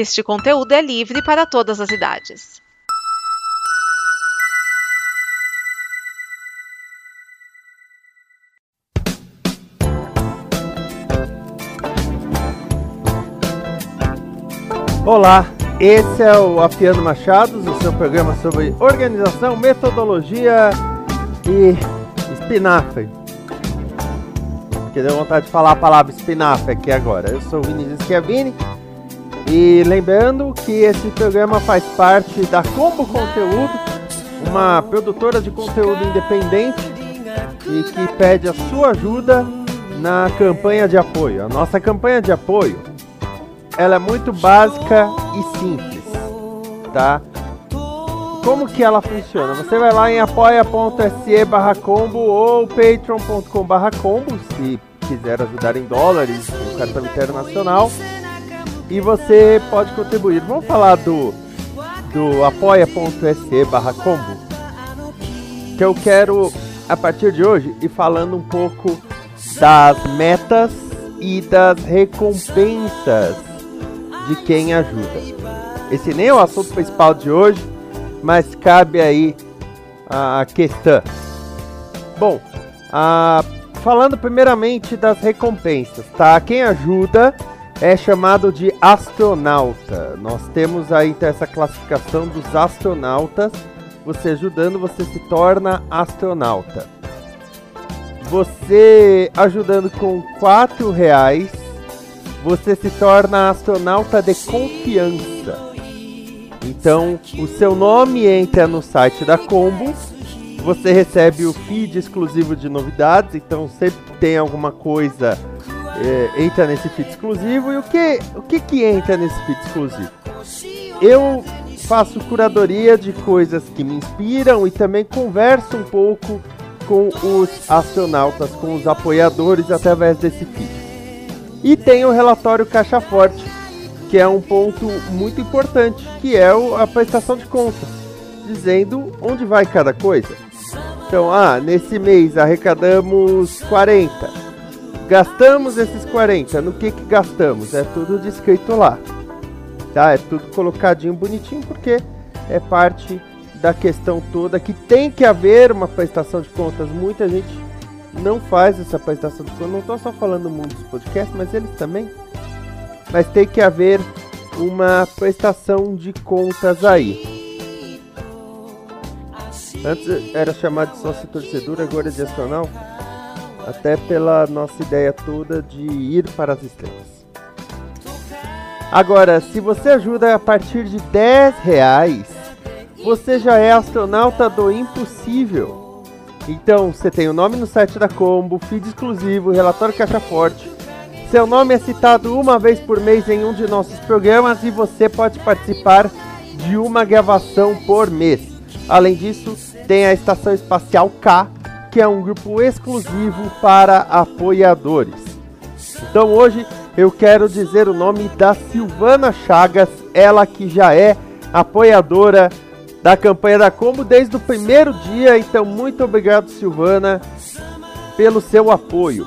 Este conteúdo é livre para todas as idades. Olá, esse é o Afiano Machados, o seu programa sobre organização, metodologia e espinafre. Que deu vontade de falar a palavra espinafre aqui agora. Eu sou o Vinícius Chiavini e lembrando que esse programa faz parte da Combo Conteúdo, uma produtora de conteúdo independente e que pede a sua ajuda na campanha de apoio. A nossa campanha de apoio ela é muito básica e simples, tá? Como que ela funciona? Você vai lá em apoia.se barra combo ou patreon.com barra combo, se quiser ajudar em dólares, no cartão internacional e você pode contribuir. Vamos falar do, do apoia.se barra combo, que eu quero, a partir de hoje, ir falando um pouco das metas e das recompensas de quem ajuda. Esse nem é o assunto principal de hoje, mas cabe aí a questão. Bom, a, falando primeiramente das recompensas, tá? Quem ajuda é chamado de astronauta. Nós temos aí então, essa classificação dos astronautas. Você ajudando, você se torna astronauta. Você ajudando com quatro reais, você se torna astronauta de confiança. Então, o seu nome entra no site da Combo. Você recebe o feed exclusivo de novidades. Então, sempre tem alguma coisa é, entra nesse feed exclusivo. E o que, o que que entra nesse feed exclusivo? Eu faço curadoria de coisas que me inspiram e também converso um pouco com os astronautas, com os apoiadores através desse feed. E tem o relatório Caixa Forte, que é um ponto muito importante, que é a prestação de contas, dizendo onde vai cada coisa. Então, ah, nesse mês arrecadamos 40 Gastamos esses 40. No que que gastamos? É tudo descrito lá. Tá? É tudo colocadinho bonitinho porque é parte da questão toda que tem que haver uma prestação de contas. Muita gente não faz essa prestação de contas. Não estou só falando do mundo dos podcasts, mas eles também. Mas tem que haver uma prestação de contas aí. Antes era chamado de sócio torcedor, agora é de acional até pela nossa ideia toda de ir para as estrelas. Agora, se você ajuda a partir de 10 reais, você já é astronauta do impossível. Então, você tem o nome no site da Combo, feed exclusivo, relatório caixa forte. Seu nome é citado uma vez por mês em um de nossos programas e você pode participar de uma gravação por mês. Além disso, tem a Estação Espacial K, que é um grupo exclusivo para apoiadores. Então hoje eu quero dizer o nome da Silvana Chagas, ela que já é apoiadora da campanha da Combo desde o primeiro dia. Então muito obrigado Silvana pelo seu apoio.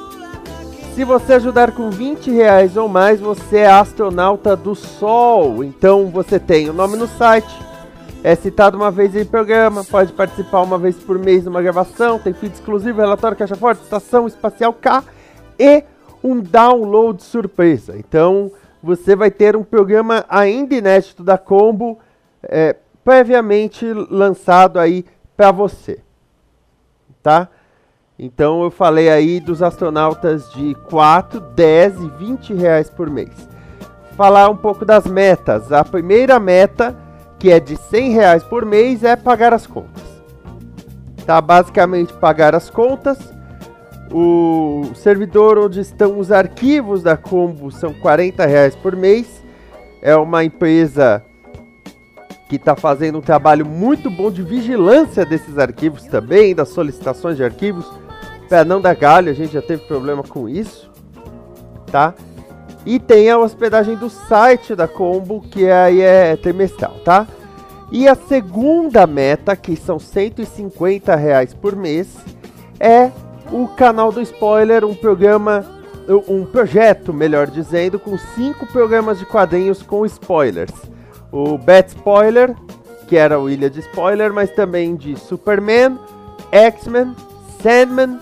Se você ajudar com 20 reais ou mais, você é astronauta do Sol. Então você tem o nome no site, é citado uma vez em programa, pode participar uma vez por mês numa gravação, tem feed exclusivo, relatório caixa forte, estação espacial K e um download surpresa. Então você vai ter um programa ainda inédito da Combo é, previamente lançado aí para você, tá? Então eu falei aí dos astronautas de 4, 10 e 20 reais por mês. Falar um pouco das metas. A primeira meta que é de 100 reais por mês, é pagar as contas. Tá? Basicamente pagar as contas. O servidor onde estão os arquivos da Combo são 40 reais por mês. É uma empresa que está fazendo um trabalho muito bom de vigilância desses arquivos também, das solicitações de arquivos, para não dar galho, a gente já teve problema com isso, tá? E tem a hospedagem do site da Combo, que aí é trimestral, tá? E a segunda meta, que são 150 reais por mês, é o canal do Spoiler, um programa um projeto, melhor dizendo, com cinco programas de quadrinhos com spoilers. O Bat Spoiler, que era o Ilha de Spoiler, mas também de Superman, X-Men, Sandman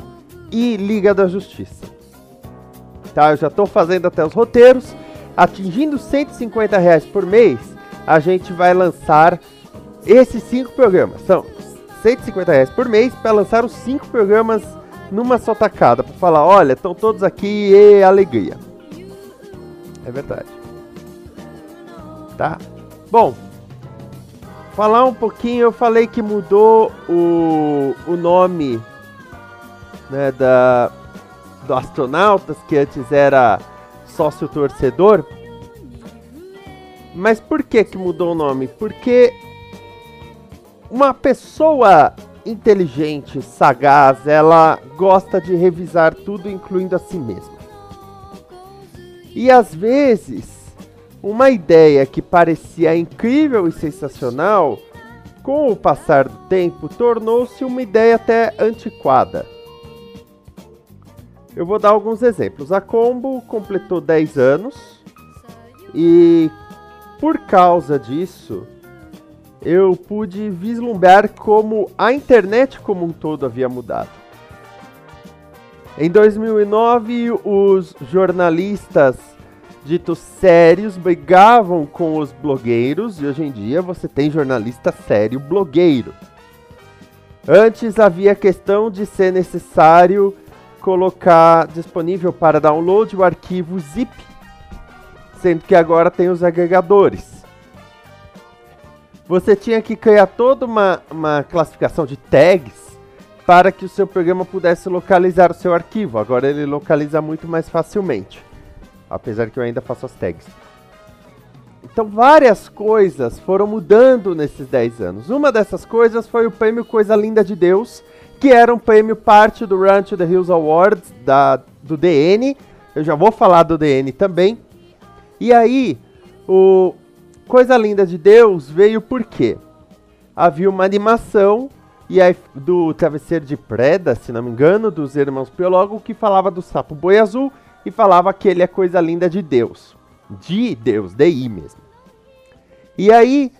e Liga da Justiça. Tá, eu já estou fazendo até os roteiros. Atingindo 150 reais por mês, a gente vai lançar esses cinco programas. São 150 reais por mês para lançar os cinco programas numa só tacada. Para falar, olha, estão todos aqui e alegria. É verdade. Tá? Bom, falar um pouquinho, eu falei que mudou o, o nome né, da, do Astronautas, que antes era sócio torcedor. Mas por que que mudou o nome? Porque uma pessoa inteligente, sagaz, ela gosta de revisar tudo, incluindo a si mesma. E às vezes, uma ideia que parecia incrível e sensacional, com o passar do tempo, tornou-se uma ideia até antiquada. Eu vou dar alguns exemplos. A Combo completou 10 anos e por causa disso, eu pude vislumbrar como a internet como um todo havia mudado. Em 2009, os jornalistas ditos sérios brigavam com os blogueiros e hoje em dia você tem jornalista sério blogueiro. Antes havia a questão de ser necessário colocar disponível para download o arquivo zip, sendo que agora tem os agregadores você tinha que criar toda uma, uma classificação de tags para que o seu programa pudesse localizar o seu arquivo. Agora ele localiza muito mais facilmente, apesar que eu ainda faço as tags. Então várias coisas foram mudando nesses 10 anos. Uma dessas coisas foi o prêmio Coisa Linda de Deus, que era um prêmio parte do Run to the Hills Awards da, do DN. Eu já vou falar do DN também. E aí, o, Coisa Linda de Deus veio porque havia uma animação e aí, do Travesseiro de Preda, se não me engano, dos irmãos Piologo, que falava do sapo boi azul e falava que ele é coisa linda de Deus. De Deus, DI mesmo. E aí,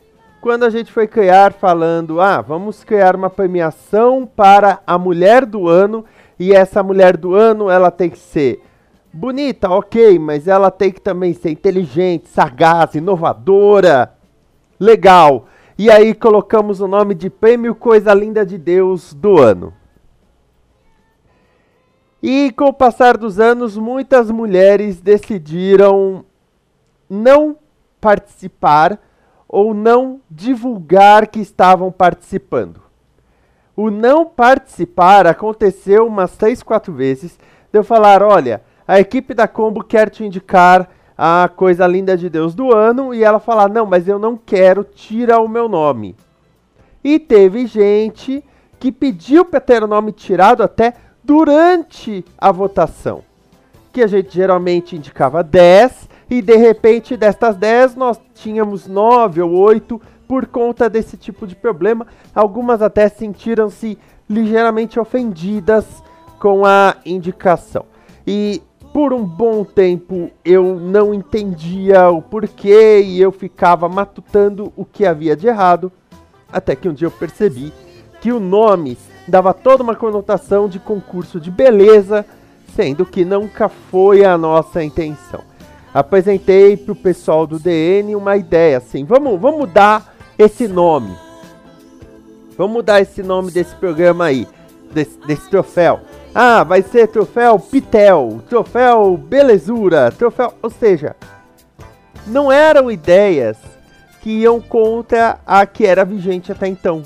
quando a gente foi criar falando, ah, vamos criar uma premiação para a mulher do ano, e essa mulher do ano, ela tem que ser bonita, ok, mas ela tem que também ser inteligente, sagaz, inovadora, legal. E aí colocamos o nome de Prêmio Coisa Linda de Deus do ano. E com o passar dos anos, muitas mulheres decidiram não participar ou não divulgar que estavam participando. O não participar aconteceu umas três, quatro vezes. De eu falar, olha, a equipe da Combo quer te indicar a coisa linda de Deus do ano e ela falar: "Não, mas eu não quero, tira o meu nome". E teve gente que pediu para ter o nome tirado até durante a votação. Que a gente geralmente indicava 10 e de repente destas 10 nós tínhamos 9 ou 8 por conta desse tipo de problema. Algumas até sentiram-se ligeiramente ofendidas com a indicação. E por um bom tempo eu não entendia o porquê e eu ficava matutando o que havia de errado, até que um dia eu percebi que o nome dava toda uma conotação de concurso de beleza, sendo que nunca foi a nossa intenção. Apresentei para o pessoal do DN uma ideia assim: vamos, vamos mudar esse nome. Vamos mudar esse nome desse programa aí, desse, desse troféu. Ah, vai ser troféu Pitel, troféu Belezura, troféu. Ou seja, não eram ideias que iam contra a que era vigente até então.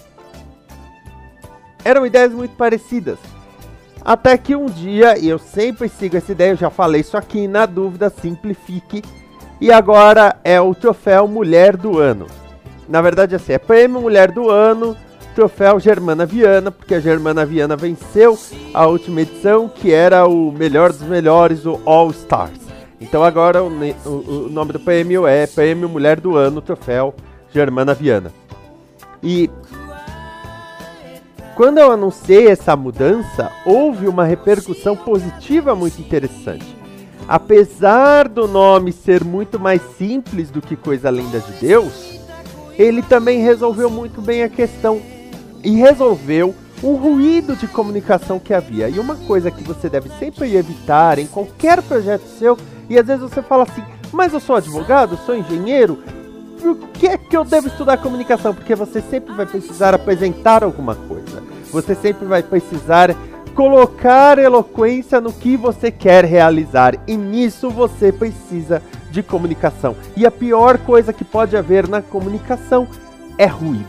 Eram ideias muito parecidas. Até que um dia, e eu sempre sigo essa ideia, eu já falei isso aqui, na dúvida, simplifique. E agora é o troféu Mulher do Ano. Na verdade, assim, é prêmio Mulher do Ano troféu Germana Viana, porque a Germana Viana venceu a última edição, que era o melhor dos melhores, o All Stars. Então agora o, o, o nome do prêmio é Prêmio Mulher do Ano, troféu Germana Viana. E quando eu anunciei essa mudança, houve uma repercussão positiva muito interessante. apesar do nome ser muito mais simples do que Coisa Linda de Deus, ele também resolveu muito bem a questão e resolveu um ruído de comunicação que havia. E uma coisa que você deve sempre evitar em qualquer projeto seu, e às vezes você fala assim, mas eu sou advogado, sou engenheiro, por que é que eu devo estudar comunicação? Porque você sempre vai precisar apresentar alguma coisa. Você sempre vai precisar colocar eloquência no que você quer realizar. E nisso você precisa de comunicação. E a pior coisa que pode haver na comunicação é ruído.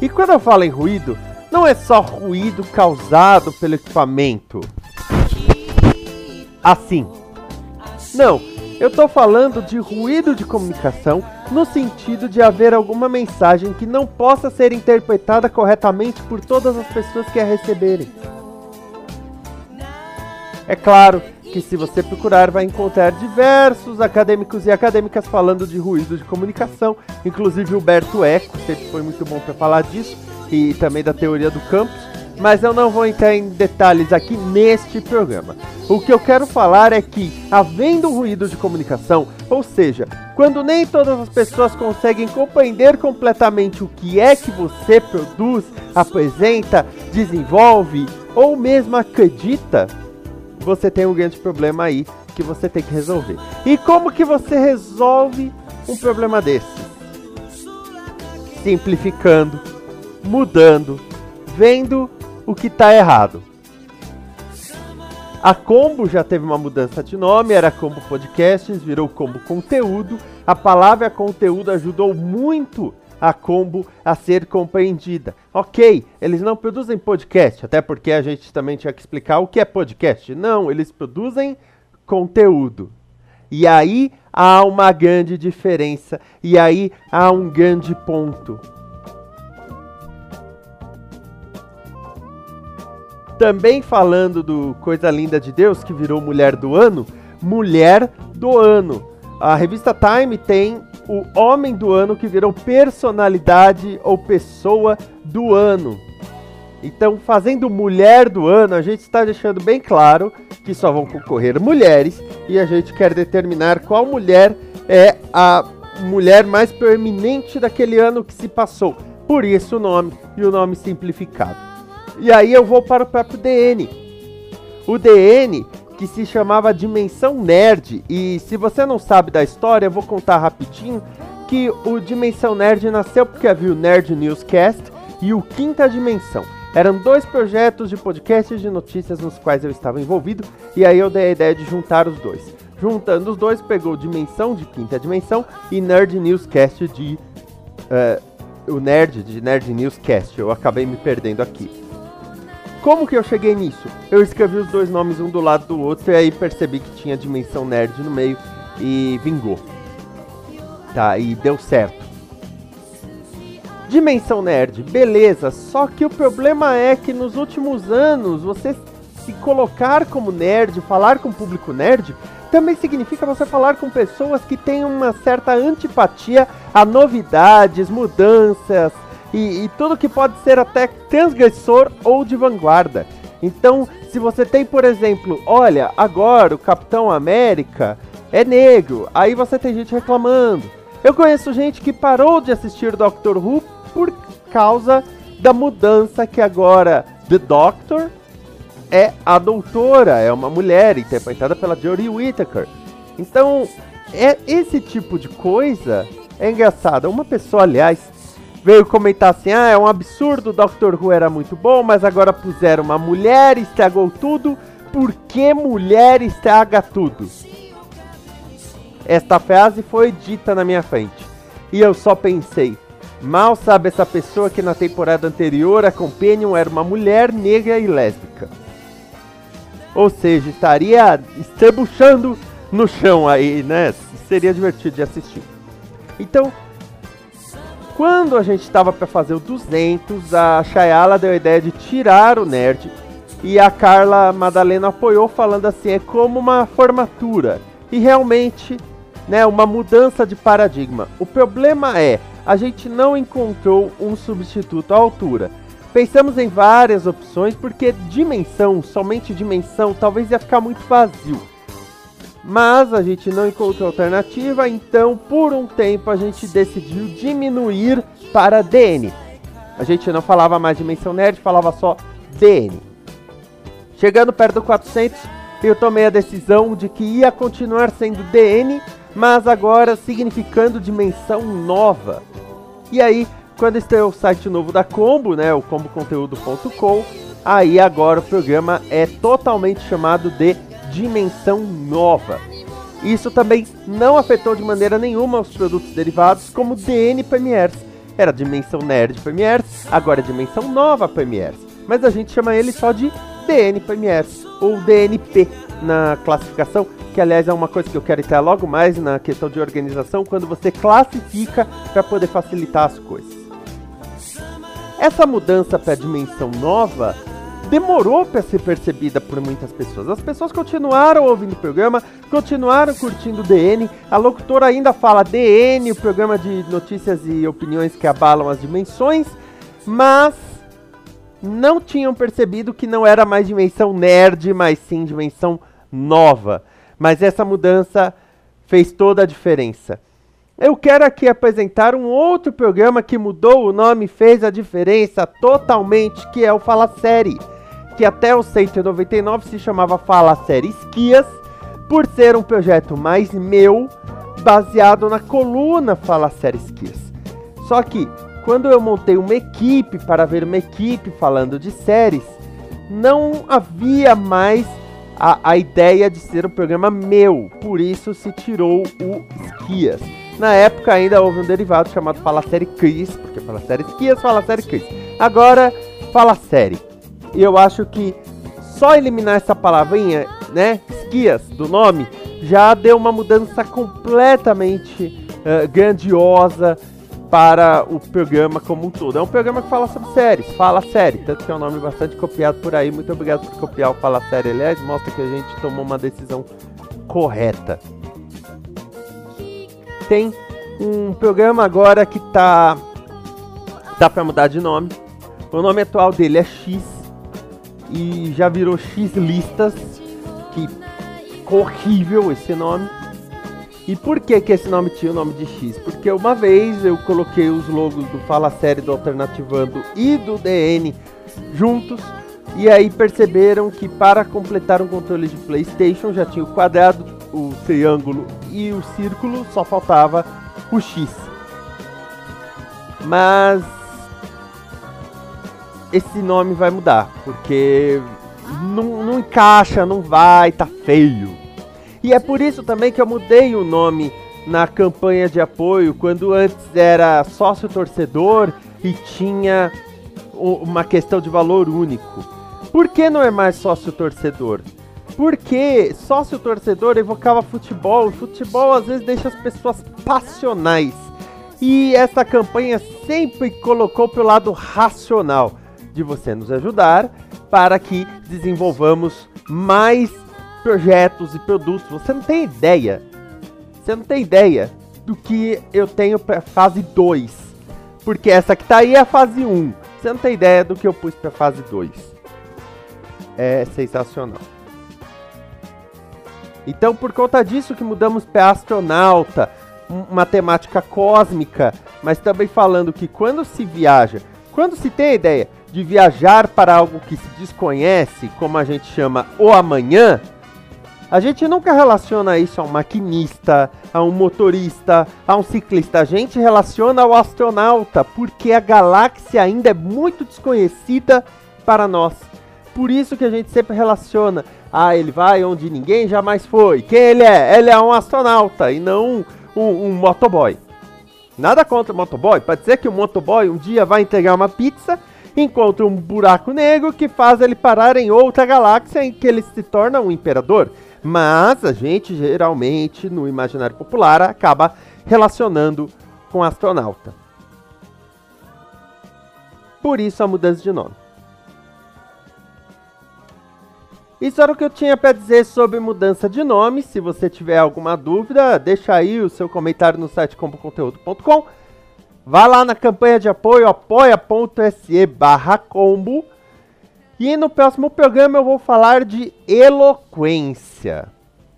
E quando eu falo em ruído, não é só ruído causado pelo equipamento. Assim. Não, eu estou falando de ruído de comunicação no sentido de haver alguma mensagem que não possa ser interpretada corretamente por todas as pessoas que a receberem. É claro que se você procurar vai encontrar diversos acadêmicos e acadêmicas falando de ruído de comunicação, inclusive Humberto Eco, sempre foi muito bom para falar disso, e também da teoria do campus, mas eu não vou entrar em detalhes aqui neste programa. O que eu quero falar é que, havendo ruído de comunicação, ou seja, quando nem todas as pessoas conseguem compreender completamente o que é que você produz, apresenta, desenvolve ou mesmo acredita, você tem um grande problema aí que você tem que resolver. E como que você resolve um problema desse? Simplificando, mudando, vendo o que está errado. A Combo já teve uma mudança de nome, era Combo Podcasts, virou Combo Conteúdo. A palavra conteúdo ajudou muito a Combo a ser compreendida. Ok, eles não produzem podcast, até porque a gente também tinha que explicar o que é podcast. Não, eles produzem conteúdo. E aí há uma grande diferença, e aí há um grande ponto. Também falando do Coisa Linda de Deus, que virou Mulher do Ano, Mulher do Ano. A revista Time tem o Homem do Ano que virou personalidade ou pessoa do ano. Então, fazendo Mulher do Ano, a gente está deixando bem claro que só vão concorrer mulheres e a gente quer determinar qual mulher é a mulher mais proeminente daquele ano que se passou. Por isso o nome e o nome simplificado. E aí eu vou para o próprio DN. O DN que se chamava Dimensão Nerd. E se você não sabe da história, eu vou contar rapidinho que o Dimensão Nerd nasceu porque havia o Nerd Newscast e o Quinta Dimensão. Eram dois projetos de podcasts de notícias nos quais eu estava envolvido e aí eu dei a ideia de juntar os dois. Juntando os dois, pegou Dimensão de Quinta Dimensão e Nerd Newscast de. Uh, o Nerd de Nerd Newscast. Eu acabei me perdendo aqui. Como que eu cheguei nisso? Eu escrevi os dois nomes um do lado do outro e aí percebi que tinha dimensão nerd no meio e vingou. Tá, e deu certo. Dimensão nerd, beleza, só que o problema é que nos últimos anos você se colocar como nerd, falar com o público nerd, também significa você falar com pessoas que têm uma certa antipatia a novidades, mudanças, e, e tudo que pode ser até transgressor ou de vanguarda. Então, se você tem, por exemplo, olha, agora o Capitão América é negro, aí você tem gente reclamando. Eu conheço gente que parou de assistir Doctor Who por causa da mudança que agora The Doctor é a doutora, é uma mulher interpretada pela Jodie Whittaker. Então, é esse tipo de coisa é engraçado. Uma pessoa, aliás, veio comentar assim: ah, é um absurdo, Doctor Who era muito bom, mas agora puseram uma mulher, estragou tudo. Por que mulher estraga tudo? Esta frase foi dita na minha frente. E eu só pensei: mal sabe essa pessoa que na temporada anterior a Companion era uma mulher negra e lésbica. Ou seja, estaria estrebuchando no chão aí, né? Seria divertido de assistir. Então, quando a gente estava para fazer o 200, a Shayala deu a ideia de tirar o nerd e a Carla Madalena apoiou falando assim, é como uma formatura. E realmente, né, uma mudança de paradigma. O problema é, a gente não encontrou um substituto à altura. Pensamos em várias opções porque dimensão, somente dimensão, talvez ia ficar muito vazio. Mas a gente não encontrou alternativa, então por um tempo a gente decidiu diminuir para DN. A gente não falava mais Dimensão Nerd, falava só DN. Chegando perto do 400, eu tomei a decisão de que ia continuar sendo DN, mas agora significando dimensão nova. E aí, quando estreou o site novo da Combo, né, o comboconteúdo.com, aí agora o programa é totalmente chamado de Dimensão Nova. Isso também não afetou de maneira nenhuma os produtos derivados como DN Premiers. Era Dimensão Nerd Premiers, agora é Dimensão Nova Premiers. Mas a gente chama ele só de DN Premiers ou DNP na classificação, que aliás é uma coisa que eu quero entrar logo mais na questão de organização, quando você classifica para poder facilitar as coisas. Essa mudança para a dimensão nova demorou para ser percebida por muitas pessoas. As pessoas continuaram ouvindo o programa, continuaram curtindo o DN. A locutora ainda fala DN, o programa de notícias e opiniões que abalam as dimensões, mas não tinham percebido que não era mais dimensão nerd, mas sim dimensão nova. Mas essa mudança fez toda a diferença. Eu quero aqui apresentar um outro programa que mudou o nome fez a diferença totalmente, que é o Fala Série, que até o 199 se chamava Fala Série Esquias, por ser um projeto mais meu, baseado na coluna Fala Série Esquias. Só que quando eu montei uma equipe para ver uma equipe falando de séries, não havia mais a, a ideia de ser um programa meu, por isso se tirou o Esquias. Na época ainda houve um derivado chamado Fala Série Cris, porque Fala Série Esquias, Fala Série Cris. Agora, Fala Série. E eu acho que só eliminar essa palavrinha, né, Esquias, do nome, já deu uma mudança completamente uh, grandiosa para o programa como um todo. É um programa que fala sobre séries, fala série, tanto que é um nome bastante copiado por aí. Muito obrigado por copiar o Fala Série, aliás, mostra que a gente tomou uma decisão correta. Tem um programa agora que tá tá para mudar de nome. O nome atual dele é X e já virou X listas, que horrível esse nome. E por que, que esse nome tinha o nome de X? Porque uma vez eu coloquei os logos do Fala Série, do Alternativando e do DN juntos. E aí perceberam que para completar um controle de Playstation já tinha o quadrado, o triângulo e o círculo, só faltava o X. Mas esse nome vai mudar, porque não, não encaixa, não vai, tá feio. E é por isso também que eu mudei o nome na campanha de apoio, quando antes era sócio torcedor e tinha uma questão de valor único. Por que não é mais sócio torcedor? Porque sócio torcedor evocava futebol, futebol às vezes deixa as pessoas passionais. E essa campanha sempre colocou pelo lado racional de você nos ajudar para que desenvolvamos mais projetos e produtos. Você não tem ideia. Você não tem ideia do que eu tenho para fase 2. Porque essa que tá aí é a fase 1. Um. Você não tem ideia do que eu pus para fase 2. É sensacional. Então, por conta disso que mudamos para astronauta, uma temática cósmica, mas também falando que quando se viaja, quando se tem a ideia de viajar para algo que se desconhece, como a gente chama o amanhã, a gente nunca relaciona isso a um maquinista, a um motorista, a um ciclista. A gente relaciona ao astronauta, porque a galáxia ainda é muito desconhecida para nós. Por isso que a gente sempre relaciona. Ah, ele vai onde ninguém jamais foi. Quem ele é? Ele é um astronauta e não um, um, um motoboy. Nada contra o motoboy. Pode ser que o motoboy um dia vai entregar uma pizza, encontra um buraco negro que faz ele parar em outra galáxia em que ele se torna um imperador mas a gente geralmente no imaginário popular acaba relacionando com astronauta. Por isso a mudança de nome. Isso era o que eu tinha para dizer sobre mudança de nome. Se você tiver alguma dúvida, deixa aí o seu comentário no site comboconteúdo.com. Vá lá na campanha de apoio apoia.se barra combo e no próximo programa eu vou falar de eloquência.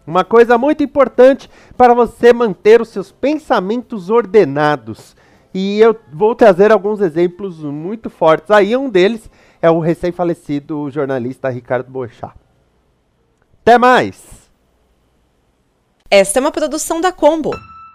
Uma coisa muito importante para você manter os seus pensamentos ordenados. E eu vou trazer alguns exemplos muito fortes. Aí um deles é o recém-falecido jornalista Ricardo Boechat. Até mais! Esta é uma produção da Combo.